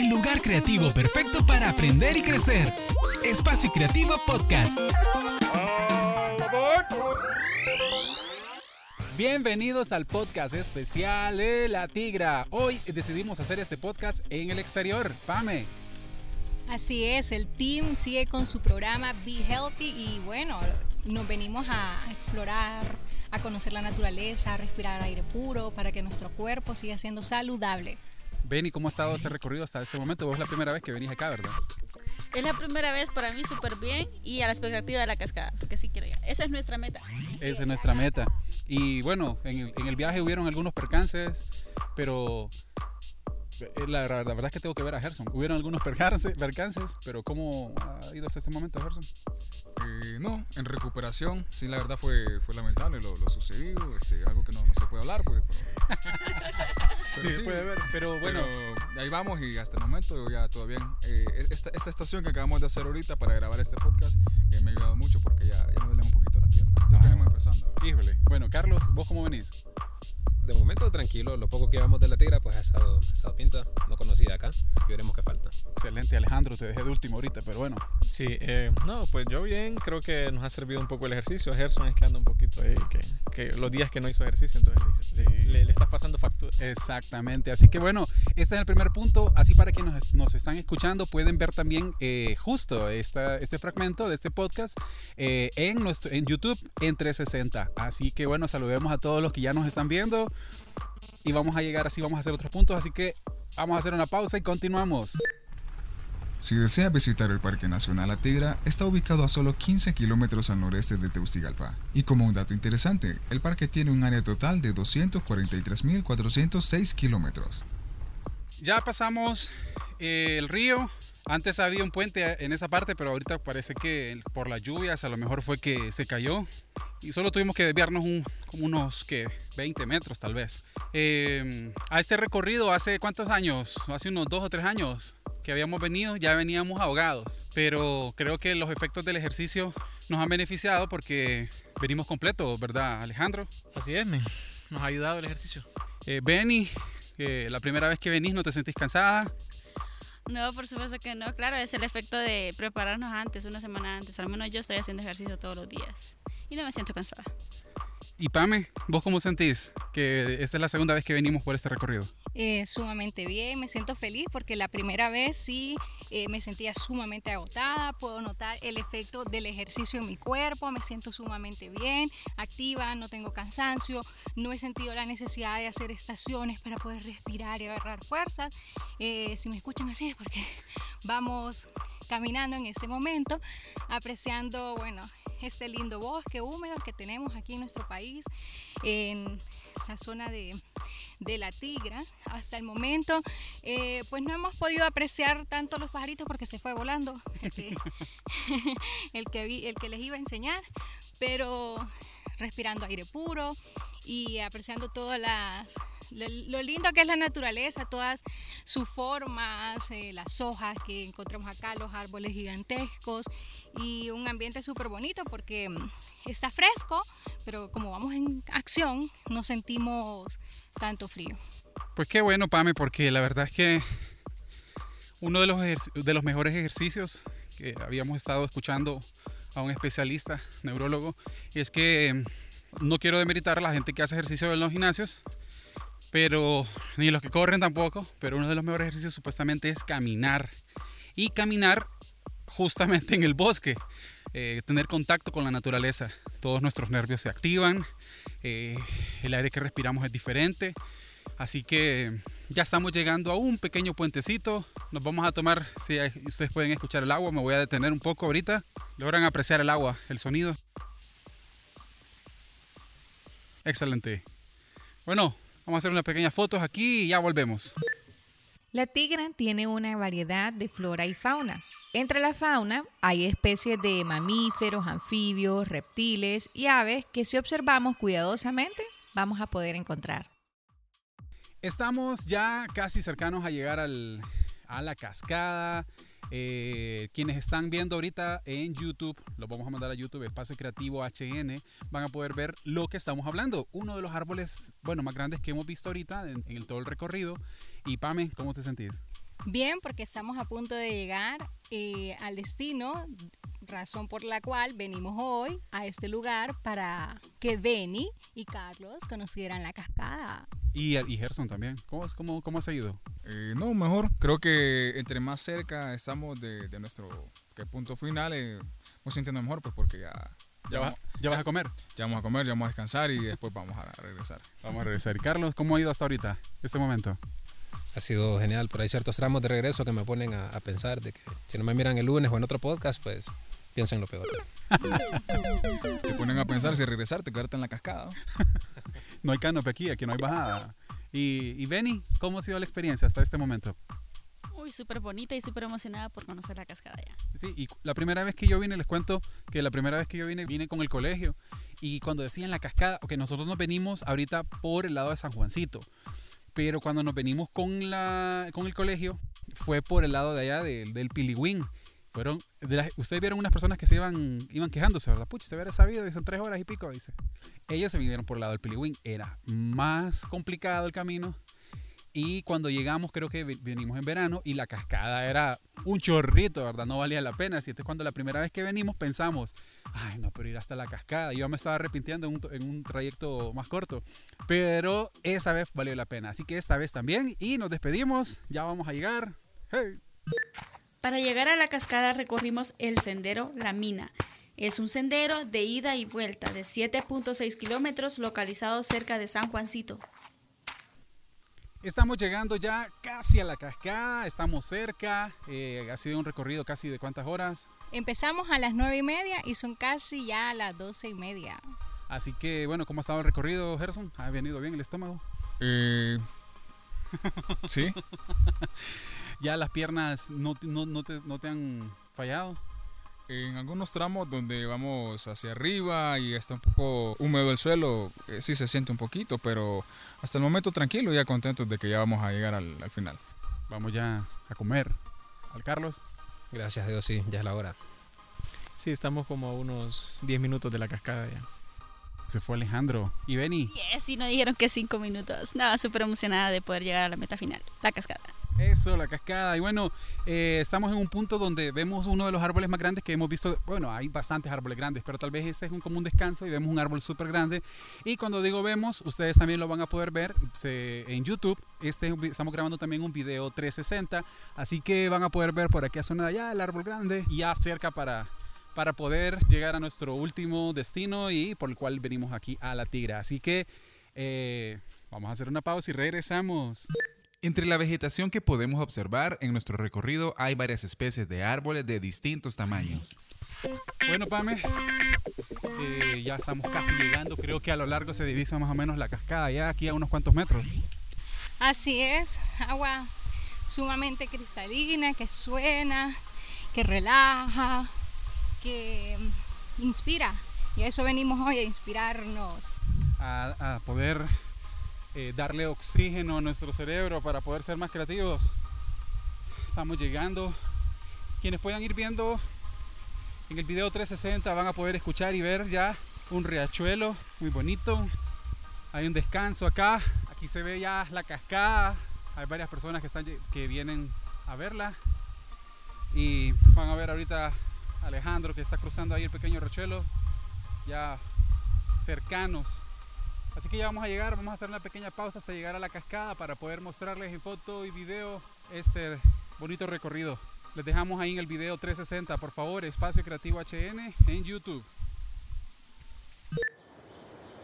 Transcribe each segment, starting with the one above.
el lugar creativo perfecto para aprender y crecer. Espacio Creativo Podcast. Bienvenidos al podcast especial de La Tigra. Hoy decidimos hacer este podcast en el exterior. Pame. Así es, el team sigue con su programa Be Healthy y bueno, nos venimos a explorar, a conocer la naturaleza, a respirar aire puro para que nuestro cuerpo siga siendo saludable. Benny, ¿cómo ha estado este recorrido hasta este momento? Vos es la primera vez que venís acá, ¿verdad? Es la primera vez para mí súper bien y a la expectativa de la cascada, porque sí quiero ir. Esa es nuestra meta. Esa es nuestra meta. Y bueno, en el, en el viaje hubieron algunos percances, pero la, la, verdad es que tengo que ver a Gerson. Hubieron algunos percances, percances pero ¿cómo ha ido hasta este momento, Gerson? Eh, no, en recuperación. Sí, la verdad fue, fue lamentable lo, lo sucedido. Este, algo que no, no se puede hablar, pues. Pero, sí, puede ver. Pero bueno, pero ahí vamos y hasta el momento ya todo bien. Eh, esta, esta, estación que acabamos de hacer ahorita para grabar este podcast eh, me ha ayudado mucho porque ya, ya me duele un poquito la pierna. Ya tenemos empezando. Híjole. Bueno, Carlos, ¿vos cómo venís? De momento tranquilo, lo poco que llevamos de la tigra pues ha estado, ha estado pinta, no conocida acá y veremos qué falta. Excelente Alejandro, te dejé de último ahorita, pero bueno. Sí, eh, no, pues yo bien, creo que nos ha servido un poco el ejercicio, Gerson es que anda un poquito ahí, que, que los días que no hizo ejercicio, entonces sí. le, le, estás pasando factura. Exactamente, así que bueno, este es el primer punto, así para quienes nos, nos están escuchando pueden ver también eh, justo esta, este fragmento de este podcast eh, en, nuestro, en YouTube en 360, así que bueno, saludemos a todos los que ya nos están viendo y vamos a llegar así, vamos a hacer otros puntos, así que vamos a hacer una pausa y continuamos. Si desea visitar el Parque Nacional Atigra, está ubicado a solo 15 kilómetros al noreste de Tegucigalpa. Y como un dato interesante, el parque tiene un área total de 243.406 kilómetros. Ya pasamos eh, el río. Antes había un puente en esa parte, pero ahorita parece que por las lluvias a lo mejor fue que se cayó y solo tuvimos que desviarnos un, como unos que 20 metros tal vez. Eh, a este recorrido hace cuántos años, hace unos dos o tres años que habíamos venido, ya veníamos ahogados, pero creo que los efectos del ejercicio nos han beneficiado porque venimos completos, ¿verdad Alejandro? Así es, me. nos ha ayudado el ejercicio. Eh, Benny, eh, la primera vez que venís no te sentís cansada. No, por supuesto que no. Claro, es el efecto de prepararnos antes, una semana antes. Al menos yo estoy haciendo ejercicio todos los días y no me siento cansada. Y Pame, ¿vos cómo sentís que esta es la segunda vez que venimos por este recorrido? Eh, sumamente bien, me siento feliz porque la primera vez sí eh, me sentía sumamente agotada, puedo notar el efecto del ejercicio en mi cuerpo, me siento sumamente bien, activa, no tengo cansancio, no he sentido la necesidad de hacer estaciones para poder respirar y agarrar fuerzas. Eh, si me escuchan así es porque vamos caminando en ese momento, apreciando, bueno, este lindo bosque húmedo que tenemos aquí en nuestro país, en la zona de, de la Tigra. Hasta el momento, eh, pues no hemos podido apreciar tanto los pajaritos porque se fue volando el que, el que, vi, el que les iba a enseñar, pero respirando aire puro y apreciando todas las lo lindo que es la naturaleza, todas sus formas, eh, las hojas que encontramos acá, los árboles gigantescos y un ambiente súper bonito porque mm, está fresco, pero como vamos en acción no sentimos tanto frío. Pues qué bueno, Pame, porque la verdad es que uno de los, de los mejores ejercicios que habíamos estado escuchando a un especialista, neurólogo, es que mm, no quiero demeritar a la gente que hace ejercicio en los gimnasios, pero ni los que corren tampoco, pero uno de los mejores ejercicios supuestamente es caminar. Y caminar justamente en el bosque, eh, tener contacto con la naturaleza. Todos nuestros nervios se activan, eh, el aire que respiramos es diferente. Así que ya estamos llegando a un pequeño puentecito. Nos vamos a tomar, si ustedes pueden escuchar el agua, me voy a detener un poco ahorita. Logran apreciar el agua, el sonido. Excelente. Bueno, Vamos a hacer unas pequeñas fotos aquí y ya volvemos. La tigra tiene una variedad de flora y fauna. Entre la fauna hay especies de mamíferos, anfibios, reptiles y aves que si observamos cuidadosamente vamos a poder encontrar. Estamos ya casi cercanos a llegar al, a la cascada. Eh, quienes están viendo ahorita en YouTube, los vamos a mandar a YouTube, Espacio Creativo HN, van a poder ver lo que estamos hablando. Uno de los árboles, bueno, más grandes que hemos visto ahorita en, el todo el recorrido. Y Pame, ¿cómo te sentís? Bien, porque estamos a punto de llegar eh, al destino, razón por la cual venimos hoy a este lugar para que Benny y Carlos conocieran la cascada. Y, y Gerson también. ¿Cómo, es- cómo, cómo has ido? Eh, no, mejor. Creo que entre más cerca estamos de, de nuestro que punto final, eh, nos sintiendo mejor, pues porque ya, ¿Ya, ya, vas, vamos, ya vas a comer? ya vamos a comer, ya vamos a descansar y después vamos a regresar. Vamos a regresar. Carlos, ¿cómo ha ido hasta ahorita, este momento? Ha sido genial, pero hay ciertos tramos de regreso que me ponen a, a pensar de que si no me miran el lunes o en otro podcast, pues piensen lo peor. Te ponen a pensar si regresarte, quedarte en la cascada. ¿no? Hay canopy aquí, aquí no hay bajada. Y, y Benny, ¿cómo ha sido la experiencia hasta este momento? Uy, súper bonita y súper emocionada por conocer la cascada ya. Sí, y la primera vez que yo vine, les cuento que la primera vez que yo vine, vine con el colegio. Y cuando decían la cascada, ok, nosotros nos venimos ahorita por el lado de San Juancito. Pero cuando nos venimos con, la, con el colegio, fue por el lado de allá del, del Piligüín. Fueron, ustedes vieron unas personas que se iban, iban quejándose, ¿verdad? Pucha, se hubiera sabido, y son tres horas y pico, dice. Ellos se vinieron por el lado del Piligüín. Era más complicado el camino. Y cuando llegamos, creo que ve- venimos en verano y la cascada era un chorrito, ¿verdad? No valía la pena. Así es cuando la primera vez que venimos pensamos, ay, no, pero ir hasta la cascada. Yo me estaba arrepintiendo en un, en un trayecto más corto. Pero esa vez valió la pena. Así que esta vez también. Y nos despedimos. Ya vamos a llegar. Hey. Para llegar a la cascada recorrimos el sendero La Mina. Es un sendero de ida y vuelta de 7.6 kilómetros localizado cerca de San Juancito. Estamos llegando ya casi a la cascada. Estamos cerca. Eh, ha sido un recorrido casi de cuántas horas. Empezamos a las nueve y media y son casi ya las doce y media. Así que, bueno, ¿cómo ha estado el recorrido, Gerson? ¿Ha venido bien el estómago? Eh, sí, ya las piernas no, te- no, no te, no te han fallado. en algunos tramos donde vamos hacia arriba y está un poco húmedo el suelo, eh, sí se siente un poquito, pero hasta el momento tranquilo y ya contentos de que ya vamos a llegar al, al final. Vamos ya a comer. Al Carlos. Gracias a Dios, sí, ya es la hora. Sí, estamos como a unos 10 minutos de la cascada ya. Se fue Alejandro. Y Benny. Yes, y nos dijeron que 5 minutos. Nada, súper emocionada de poder llegar a la meta final, la cascada. Eso, la cascada. Y bueno, eh, estamos en un punto donde vemos uno de los árboles más grandes que hemos visto. Bueno, hay bastantes árboles grandes, pero tal vez este es un, como un descanso y vemos un árbol súper grande. Y cuando digo vemos, ustedes también lo van a poder ver en YouTube. Este, estamos grabando también un video 360, así que van a poder ver por aquí a zona de allá el árbol grande y ya cerca para, para poder llegar a nuestro último destino y por el cual venimos aquí a la Tigra. Así que eh, vamos a hacer una pausa y regresamos. Entre la vegetación que podemos observar en nuestro recorrido hay varias especies de árboles de distintos tamaños. Bueno, Pame, eh, ya estamos casi llegando. Creo que a lo largo se divisa más o menos la cascada, ya aquí a unos cuantos metros. Así es, agua sumamente cristalina, que suena, que relaja, que mm, inspira. Y a eso venimos hoy, a inspirarnos. A, a poder eh, darle oxígeno a nuestro cerebro para poder ser más creativos. Estamos llegando. Quienes puedan ir viendo en el video 360 van a poder escuchar y ver ya un riachuelo muy bonito. Hay un descanso acá. Aquí se ve ya la cascada. Hay varias personas que, están, que vienen a verla. Y van a ver ahorita Alejandro que está cruzando ahí el pequeño riachuelo. Ya cercanos. Así que ya vamos a llegar, vamos a hacer una pequeña pausa hasta llegar a la cascada para poder mostrarles en foto y video este bonito recorrido. Les dejamos ahí en el video 360, por favor, Espacio Creativo HN en YouTube.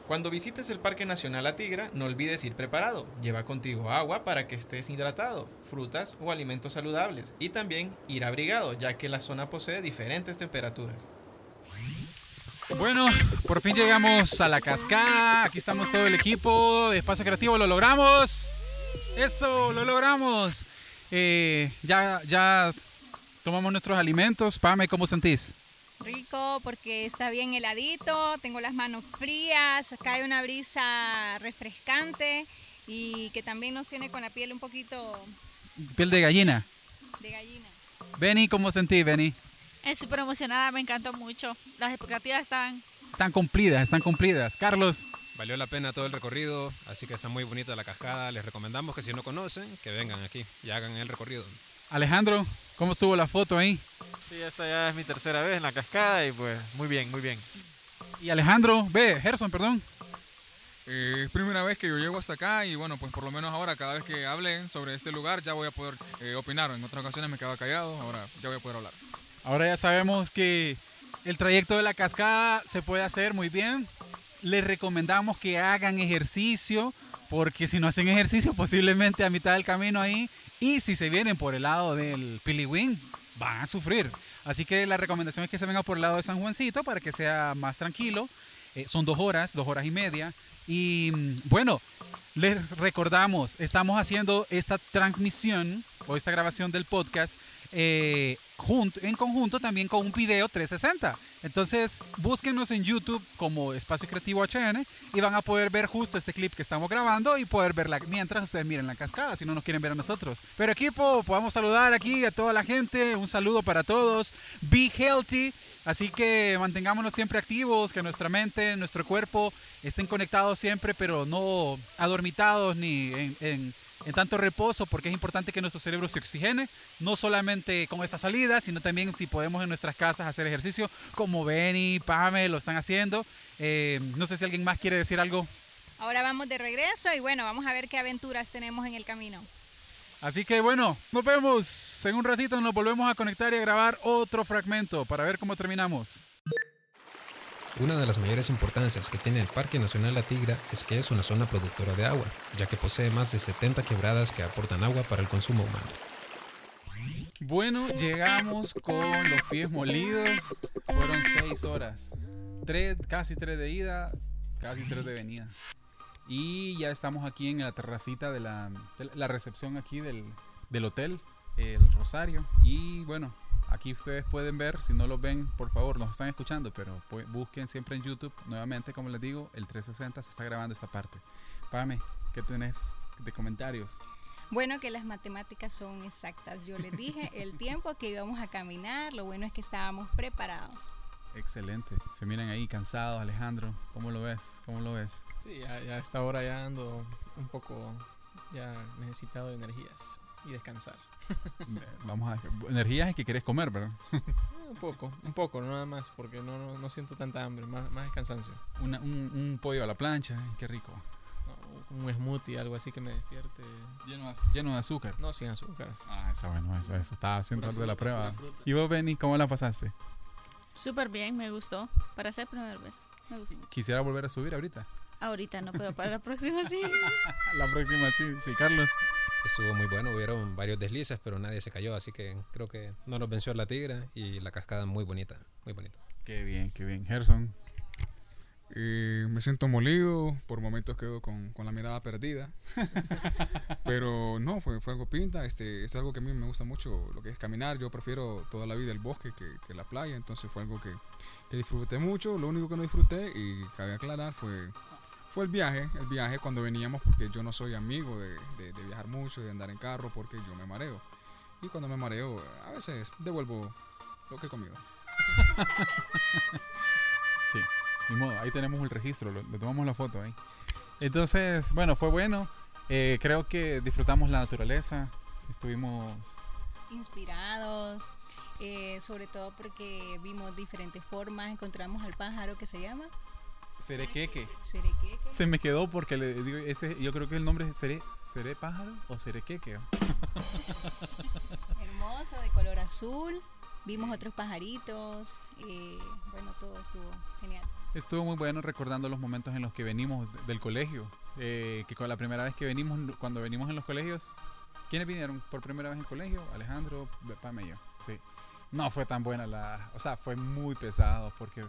Cuando visites el Parque Nacional La Tigra, no olvides ir preparado. Lleva contigo agua para que estés hidratado, frutas o alimentos saludables y también ir abrigado, ya que la zona posee diferentes temperaturas. Bueno, por fin llegamos a la cascada. Aquí estamos todo el equipo de Espacio Creativo. Lo logramos. Eso, lo logramos. Eh, ya, ya tomamos nuestros alimentos. Pame, ¿cómo sentís? Rico porque está bien heladito, tengo las manos frías, cae una brisa refrescante y que también nos tiene con la piel un poquito Piel de gallina. de gallina. Benny, ¿cómo sentí, Benny? Es súper emocionada, me encantó mucho. Las expectativas están... Están cumplidas, están cumplidas. Carlos, Valió la pena todo el recorrido, así que está muy bonita la cascada. Les recomendamos que si no conocen, que vengan aquí y hagan el recorrido. Alejandro, ¿cómo estuvo la foto ahí? Sí, esta ya es mi tercera vez en la cascada y pues muy bien, muy bien. Y Alejandro, ve, Gerson, perdón. Eh, es primera vez que yo llego hasta acá y bueno, pues por lo menos ahora cada vez que hablen sobre este lugar ya voy a poder eh, opinar. En otras ocasiones me quedaba callado, ahora ya voy a poder hablar. Ahora ya sabemos que el trayecto de la cascada se puede hacer muy bien. Les recomendamos que hagan ejercicio, porque si no hacen ejercicio, posiblemente a mitad del camino ahí, y si se vienen por el lado del Piliwin, van a sufrir. Así que la recomendación es que se vengan por el lado de San Juancito para que sea más tranquilo. Eh, son dos horas, dos horas y media. Y mm, bueno, les recordamos, estamos haciendo esta transmisión o esta grabación del podcast eh, junto, en conjunto también con un video 360. Entonces, búsquenos en YouTube como Espacio Creativo HN y van a poder ver justo este clip que estamos grabando y poder verla mientras ustedes miren la cascada, si no nos quieren ver a nosotros. Pero equipo, podemos saludar aquí a toda la gente. Un saludo para todos. Be healthy. Así que mantengámonos siempre activos, que nuestra mente, nuestro cuerpo estén conectados siempre, pero no adormitados ni en, en- en tanto reposo, porque es importante que nuestro cerebro se oxigene, no solamente con esta salida, sino también si podemos en nuestras casas hacer ejercicio, como Benny, Pame lo están haciendo. Eh, no sé si alguien más quiere decir algo. Ahora vamos de regreso y bueno, vamos a ver qué aventuras tenemos en el camino. Así que bueno, nos vemos. En un ratito nos volvemos a conectar y a grabar otro fragmento para ver cómo terminamos. Una de las mayores importancias que tiene el Parque Nacional La Tigra es que es una zona productora de agua, ya que posee más de 70 quebradas que aportan agua para el consumo humano. Bueno, llegamos con los pies molidos. Fueron seis horas. Tres, casi tres de ida, casi tres de venida. Y ya estamos aquí en la terracita de la, recepción aquí del hotel, el Rosario. Y bueno, aquí ustedes pueden ver, si no lo ven, por favor, nos están escuchando, pero busquen siempre en YouTube. Nuevamente, como les digo, el 360 se está grabando esta parte. Pame, ¿qué tenés de comentarios? Bueno, que las matemáticas son exactas. Yo les dije el tiempo que íbamos a caminar, lo bueno es que estábamos preparados. Excelente. Se miran ahí cansados, Alejandro. ¿Cómo lo ves? ¿Cómo lo ves? Sí, ya, ya a esta hora ya ando un poco ya necesitado de energías y descansar. Vamos a energías y que quieres comer, ¿verdad? Eh, Un poco, un poco, nada más, porque no, no, no siento tanta hambre, más, más es cansancio. Una- un, un pollo a la plancha, qué rico. No, un smoothie, algo así que me despierte. Lleno lleno de azúcar. No, sin azúcares. Ah, está bueno, eso, eso. Estaba haciendo de la fruta, prueba. fruta. ¿Y vos, Benny, cómo la pasaste? Súper bien, me gustó. Para ser primera vez, me gustó. Quisiera volver a subir ahorita. Ahorita no, pero para la próxima sí. La próxima sí, sí, Carlos. Estuvo muy bueno, hubieron varios deslices, pero nadie se cayó, así que creo que no nos venció la Tigra y la cascada muy bonita, muy bonita. Qué bien, qué bien. Gerson. Eh, me siento molido, por momentos quedo con, con la mirada perdida. Pero no, fue, fue algo pinta. Este, es algo que a mí me gusta mucho, lo que es caminar. Yo prefiero toda la vida el bosque que, que la playa. Entonces fue algo que, que disfruté mucho. Lo único que no disfruté, y cabe aclarar, fue, fue el viaje. El viaje cuando veníamos, porque yo no soy amigo de, de- de viajar mucho, de andar en carro, porque yo me mareo. Y cuando me mareo, a veces devuelvo lo que he comido. Sí, ni modo, ahí tenemos el registro, lo- le tomamos la foto ahí. Entonces, bueno, fue bueno. Eh, creo que disfrutamos la naturaleza. Estuvimos Inspirados, eh, sobre todo porque vimos diferentes formas, encontramos al pájaro que se llama Serequeque. Serequeque. Se me quedó porque le digo, ese, yo creo que el nombre es Seré, Seré pájaro o Serequeque. hermoso, de color azul. Vimos otros pajaritos. eh, bueno, todo estuvo genial. Estuvo muy bueno recordando los momentos en los que venimos de- del colegio. eh, que con la primera vez que venimos, cuando venimos en los colegios, ¿quiénes vinieron por primera vez en el colegio? Alejandro, Pame y yo. Sí. No fue tan buena la. O sea, fue muy pesado porque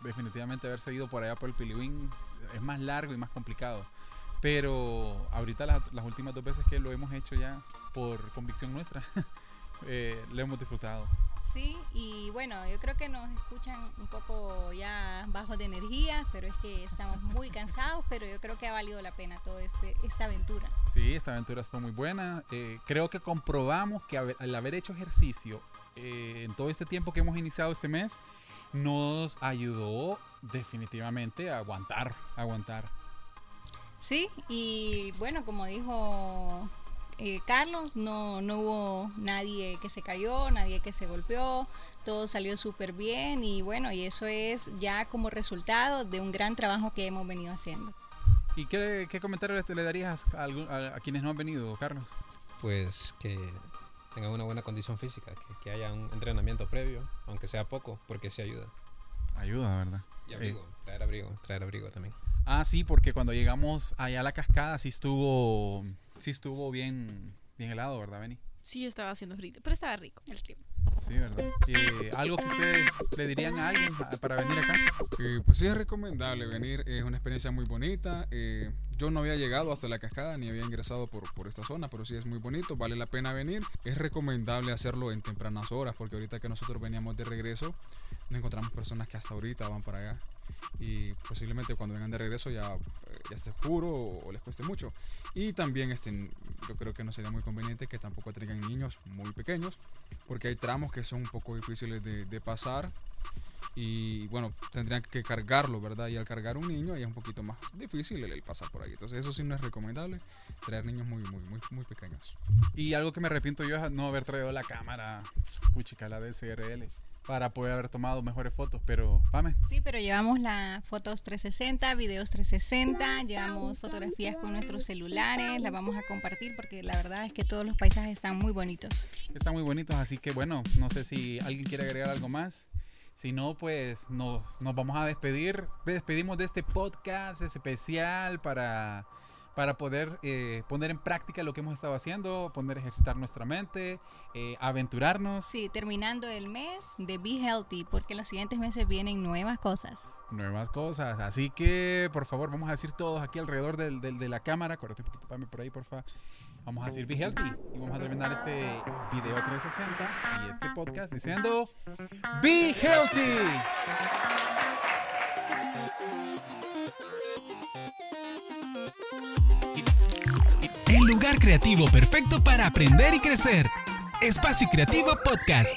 definitivamente haber seguido por allá por el Piliwín es más largo y más complicado. Pero ahorita las, las últimas dos veces que lo hemos hecho ya por convicción nuestra, eh, lo hemos disfrutado. Sí, y bueno, yo creo que nos escuchan un poco ya bajos de energía, pero es que estamos muy cansados, pero yo creo que ha valido la pena toda este, esta aventura. Sí, esta aventura fue muy buena. Eh, creo que comprobamos que al haber hecho ejercicio eh, en todo este tiempo que hemos iniciado este mes, nos ayudó definitivamente a aguantar, a aguantar. Sí, y bueno, como dijo eh, Carlos, no, no hubo nadie que se cayó, nadie que se golpeó, todo salió súper bien y bueno, y eso es ya como resultado de un gran trabajo que hemos venido haciendo. ¿Y qué, qué comentario le- le darías a, algún- a- a quienes no han venido, Carlos? Pues que tengan una buena condición física, que, que haya un entrenamiento previo, aunque sea poco, porque sí ayuda. Ayuda, ¿verdad? Y abrigo, traer abrigo, traer abrigo también. Ah, sí, porque cuando llegamos allá a la cascada sí estuvo, sí estuvo bien, bien helado, ¿verdad, Benny? Sí, estaba haciendo frío, pero estaba rico el clima. Sí, ¿verdad? Eh, ¿Algo que ustedes le dirían a alguien para venir acá? Eh, pues sí es recomendable venir, es una experiencia muy bonita. eh, yo no había llegado hasta la cascada ni había ingresado por, por esta zona, pero sí es muy bonito, vale la pena venir. Es recomendable hacerlo en tempranas horas, porque ahorita que nosotros veníamos de regreso, nos encontramos personas que hasta ahorita van para allá. Y posiblemente cuando vengan de regreso ya, ya esté oscuro o, o les cueste mucho. Y también este, yo creo que no sería muy conveniente que tampoco traigan niños muy pequeños, porque hay tramos que son un poco difíciles de, de pasar y bueno, tendrían que cargarlo, ¿verdad? Y al cargar un niño ya es un poquito más difícil el, el pasar por ahí. Entonces eso sí no es recomendable, traer niños muy, muy, muy, muy pequeños. Y algo que me arrepiento yo es no haber traído la cámara, puchica, la DSRL, para poder haber tomado mejores fotos, pero, pame. Sí, pero llevamos las fotos 360, videos 360, llevamos fotografías con nuestros celulares, las vamos a compartir porque la verdad es que todos los paisajes están muy bonitos. Están muy bonitos, así que bueno, no sé si alguien quiere agregar algo más. Si no, pues nos, nos vamos a despedir. Despedimos de este podcast especial para, para poder eh, poner en práctica lo que hemos estado haciendo, poner a ejercitar nuestra mente, eh, aventurarnos. Sí, terminando el mes de Be Healthy, porque en los siguientes meses vienen nuevas cosas. nuevas cosas. Así que, por favor, vamos a decir todos aquí alrededor del, del- de la cámara. Correte un poquito, Pame, por ahí, porfa. Vamos a decir Be Healthy. Y vamos a terminar este video 360 y este podcast diciendo Be Healthy. Lugar creativo perfecto para aprender y crecer. Espacio Creativo Podcast.